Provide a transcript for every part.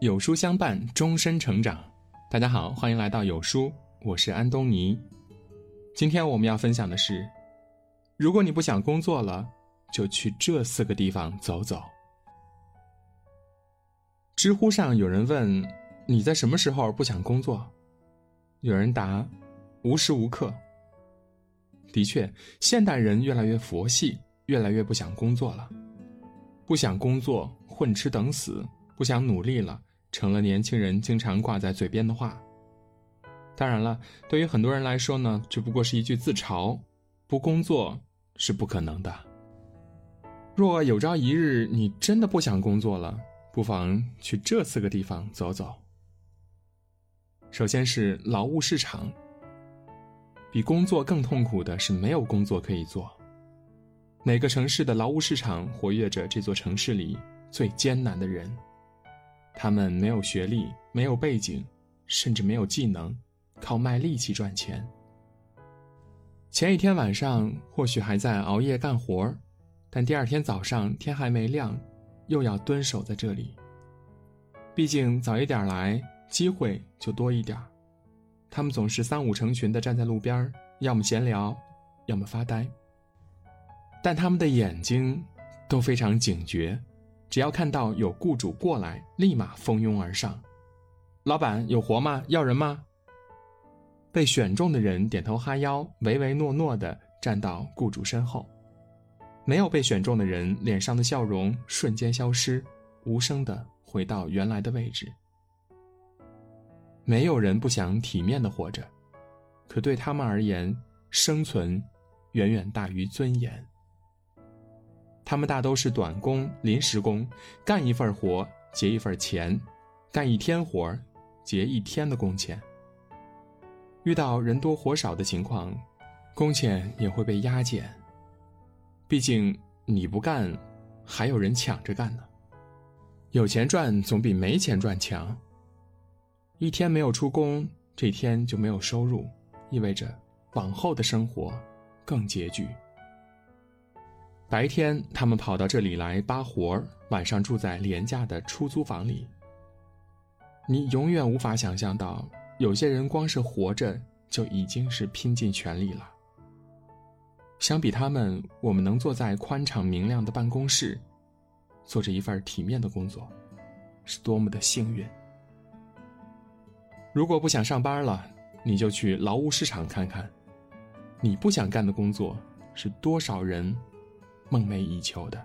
有书相伴，终身成长。大家好，欢迎来到有书，我是安东尼。今天我们要分享的是：如果你不想工作了，就去这四个地方走走。知乎上有人问：“你在什么时候不想工作？”有人答：“无时无刻。”的确，现代人越来越佛系，越来越不想工作了。不想工作，混吃等死；不想努力了，成了年轻人经常挂在嘴边的话。当然了，对于很多人来说呢，只不过是一句自嘲。不工作是不可能的。若有朝一日你真的不想工作了，不妨去这四个地方走走。首先是劳务市场。比工作更痛苦的是没有工作可以做。哪个城市的劳务市场活跃着这座城市里最艰难的人？他们没有学历，没有背景，甚至没有技能，靠卖力气赚钱。前一天晚上或许还在熬夜干活但第二天早上天还没亮，又要蹲守在这里。毕竟早一点来，机会就多一点他们总是三五成群的站在路边要么闲聊，要么发呆。但他们的眼睛都非常警觉，只要看到有雇主过来，立马蜂拥而上。老板有活吗？要人吗？被选中的人点头哈腰，唯唯诺诺的站到雇主身后；没有被选中的人脸上的笑容瞬间消失，无声的回到原来的位置。没有人不想体面的活着，可对他们而言，生存远远大于尊严。他们大都是短工、临时工，干一份活结一份钱，干一天活结一天的工钱。遇到人多活少的情况，工钱也会被压减。毕竟你不干，还有人抢着干呢。有钱赚总比没钱赚强。一天没有出工，这天就没有收入，意味着往后的生活更拮据。白天，他们跑到这里来扒活儿；晚上住在廉价的出租房里。你永远无法想象到，有些人光是活着就已经是拼尽全力了。相比他们，我们能坐在宽敞明亮的办公室，做着一份体面的工作，是多么的幸运。如果不想上班了，你就去劳务市场看看，你不想干的工作，是多少人。梦寐以求的。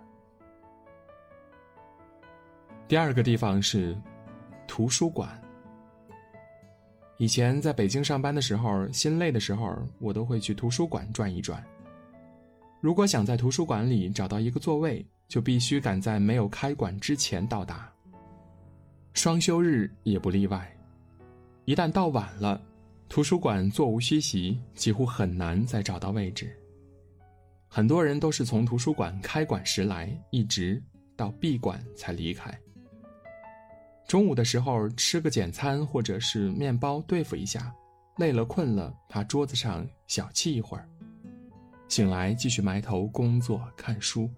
第二个地方是图书馆。以前在北京上班的时候，心累的时候，我都会去图书馆转一转。如果想在图书馆里找到一个座位，就必须赶在没有开馆之前到达。双休日也不例外。一旦到晚了，图书馆座无虚席，几乎很难再找到位置。很多人都是从图书馆开馆时来，一直到闭馆才离开。中午的时候吃个简餐或者是面包对付一下，累了困了，趴桌子上小憩一会儿，醒来继续埋头工作看书。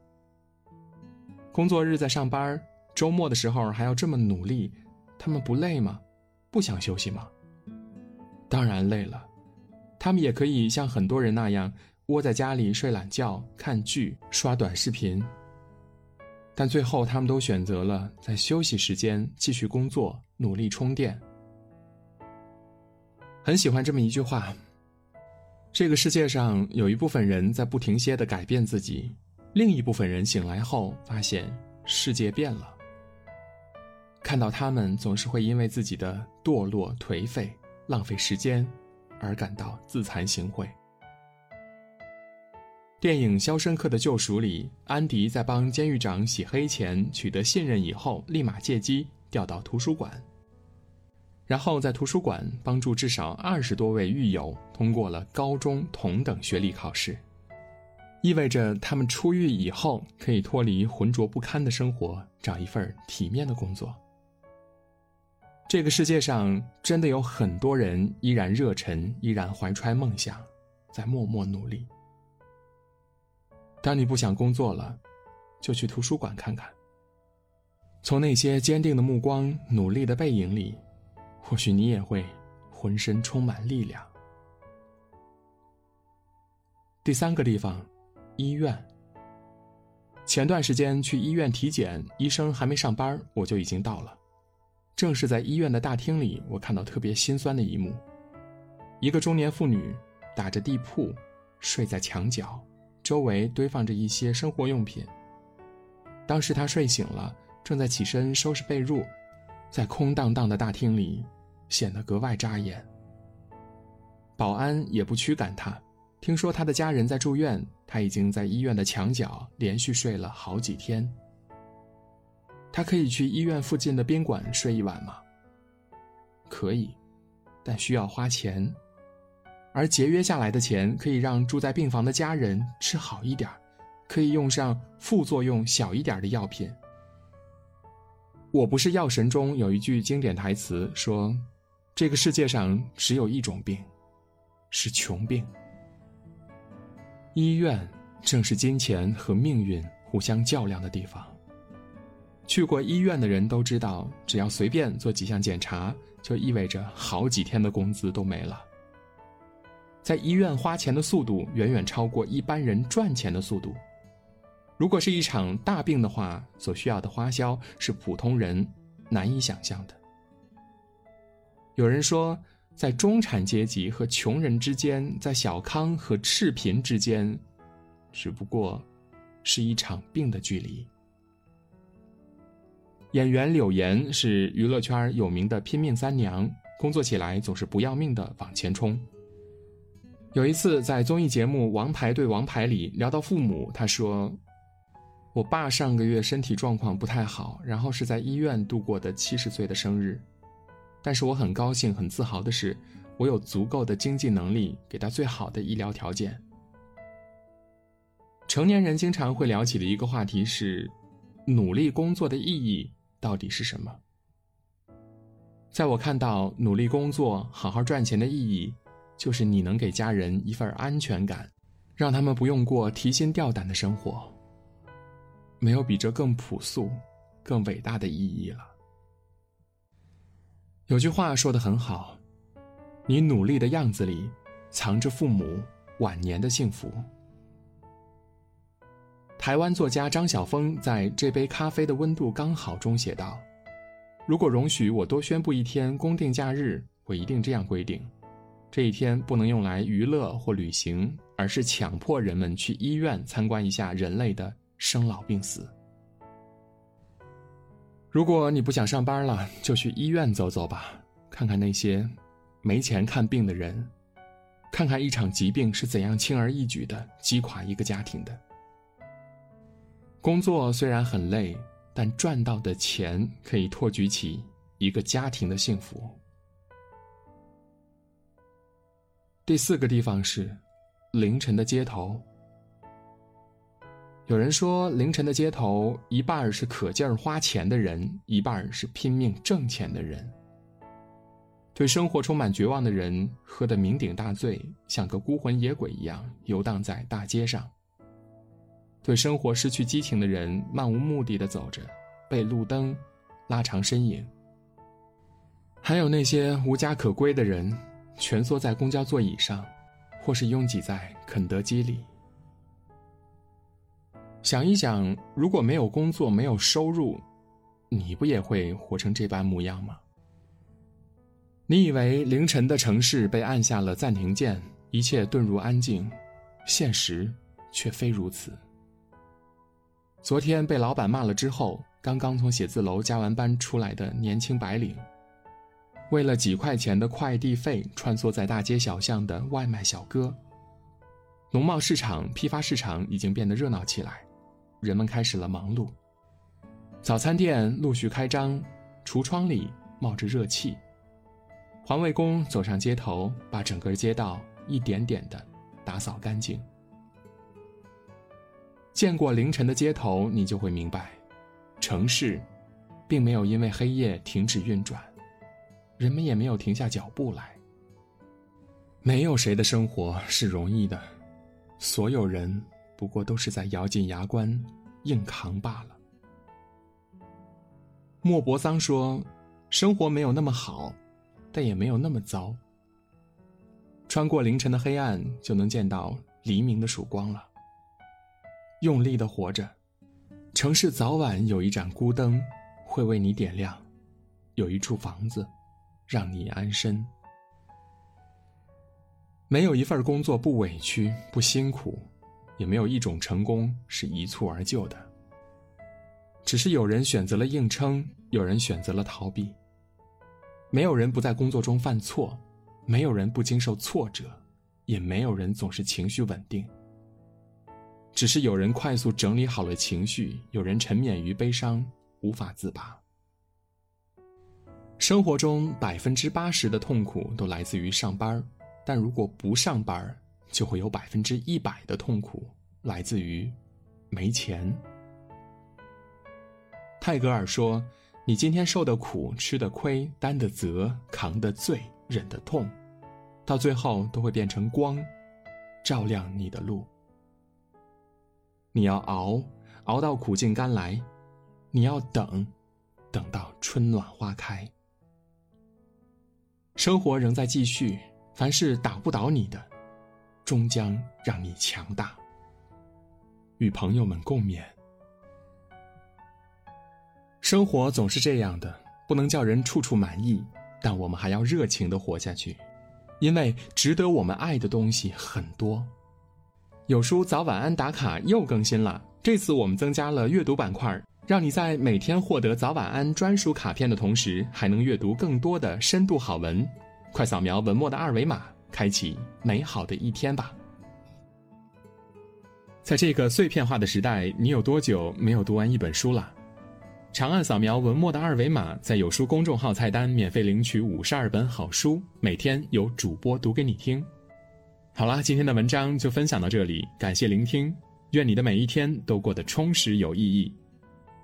工作日在上班，周末的时候还要这么努力，他们不累吗？不想休息吗？当然累了，他们也可以像很多人那样。窝在家里睡懒觉、看剧、刷短视频，但最后他们都选择了在休息时间继续工作，努力充电。很喜欢这么一句话：这个世界上有一部分人在不停歇的改变自己，另一部分人醒来后发现世界变了。看到他们总是会因为自己的堕落、颓废、浪费时间，而感到自惭形秽。电影《肖申克的救赎》里，安迪在帮监狱长洗黑钱取得信任以后，立马借机调到图书馆，然后在图书馆帮助至少二十多位狱友通过了高中同等学历考试，意味着他们出狱以后可以脱离浑浊不堪的生活，找一份体面的工作。这个世界上真的有很多人依然热忱，依然怀揣梦想，在默默努力。当你不想工作了，就去图书馆看看。从那些坚定的目光、努力的背影里，或许你也会浑身充满力量。第三个地方，医院。前段时间去医院体检，医生还没上班，我就已经到了。正是在医院的大厅里，我看到特别心酸的一幕：一个中年妇女打着地铺，睡在墙角，周围堆放着一些生活用品。当时他睡醒了，正在起身收拾被褥，在空荡荡的大厅里，显得格外扎眼。保安也不驱赶他。听说他的家人在住院，他已经在医院的墙角连续睡了好几天。他可以去医院附近的宾馆睡一晚吗？可以，但需要花钱，而节约下来的钱可以让住在病房的家人吃好一点，可以用上副作用小一点的药品。我不是药神中有一句经典台词说：“这个世界上只有一种病，是穷病。”医院正是金钱和命运互相较量的地方。去过医院的人都知道，只要随便做几项检查，就意味着好几天的工资都没了。在医院花钱的速度远远超过一般人赚钱的速度。如果是一场大病的话，所需要的花销是普通人难以想象的。有人说。在中产阶级和穷人之间，在小康和赤贫之间，只不过是一场病的距离。演员柳岩是娱乐圈有名的拼命三娘，工作起来总是不要命的往前冲。有一次在综艺节目《王牌对王牌》里聊到父母，他说：“我爸上个月身体状况不太好，然后是在医院度过的七十岁的生日。”但是我很高兴、很自豪的是，我有足够的经济能力给他最好的医疗条件。成年人经常会聊起的一个话题是，努力工作的意义到底是什么？在我看到，努力工作、好好赚钱的意义，就是你能给家人一份安全感，让他们不用过提心吊胆的生活。没有比这更朴素、更伟大的意义了。有句话说的很好，你努力的样子里，藏着父母晚年的幸福。台湾作家张晓峰在这杯咖啡的温度刚好中写道：“如果容许我多宣布一天公定假日，我一定这样规定：这一天不能用来娱乐或旅行，而是强迫人们去医院参观一下人类的生老病死。”如果你不想上班了，就去医院走走吧，看看那些没钱看病的人，看看一场疾病是怎样轻而易举的击垮一个家庭的。工作虽然很累，但赚到的钱可以托举起一个家庭的幸福。第四个地方是凌晨的街头。有人说，凌晨的街头，一半是可劲儿花钱的人，一半是拼命挣钱的人。对生活充满绝望的人，喝得酩酊大醉，像个孤魂野鬼一样游荡在大街上。对生活失去激情的人，漫无目的的走着，被路灯拉长身影。还有那些无家可归的人，蜷缩在公交座椅上，或是拥挤在肯德基里。想一想，如果没有工作，没有收入，你不也会活成这般模样吗？你以为凌晨的城市被按下了暂停键，一切遁入安静，现实却非如此。昨天被老板骂了之后，刚刚从写字楼加完班出来的年轻白领，为了几块钱的快递费，穿梭在大街小巷的外卖小哥。农贸市场、批发市场已经变得热闹起来。人们开始了忙碌，早餐店陆续开张，橱窗里冒着热气。环卫工走上街头，把整个街道一点点的打扫干净。见过凌晨的街头，你就会明白，城市并没有因为黑夜停止运转，人们也没有停下脚步来。没有谁的生活是容易的，所有人。不过都是在咬紧牙关，硬扛罢了。莫泊桑说：“生活没有那么好，但也没有那么糟。穿过凌晨的黑暗，就能见到黎明的曙光了。用力的活着，城市早晚有一盏孤灯会为你点亮，有一处房子让你安身。没有一份工作不委屈不辛苦，也没有一种成功是一蹴而就的。只是有人选择了硬撑。”有人选择了逃避。没有人不在工作中犯错，没有人不经受挫折，也没有人总是情绪稳定。只是有人快速整理好了情绪，有人沉湎于悲伤，无法自拔。生活中百分之八十的痛苦都来自于上班但如果不上班就会有百分之一百的痛苦来自于没钱。泰戈尔说。你今天受的苦、吃的亏、担的责、扛的罪、忍的痛，到最后都会变成光，照亮你的路。你要熬，熬到苦尽甘来；你要等，等到春暖花开。生活仍在继续，凡是打不倒你的，终将让你强大。与朋友们共勉。生活总是这样的，不能叫人处处满意，但我们还要热情的活下去，因为值得我们爱的东西很多。有书早晚安打卡又更新了，这次我们增加了阅读板块，让你在每天获得早晚安专属卡片的同时，还能阅读更多的深度好文。快扫描文末的二维码，开启美好的一天吧。在这个碎片化的时代，你有多久没有读完一本书了？长按扫描文末的二维码，在有书公众号菜单免费领取五十二本好书，每天有主播读给你听。好啦，今天的文章就分享到这里，感谢聆听，愿你的每一天都过得充实有意义。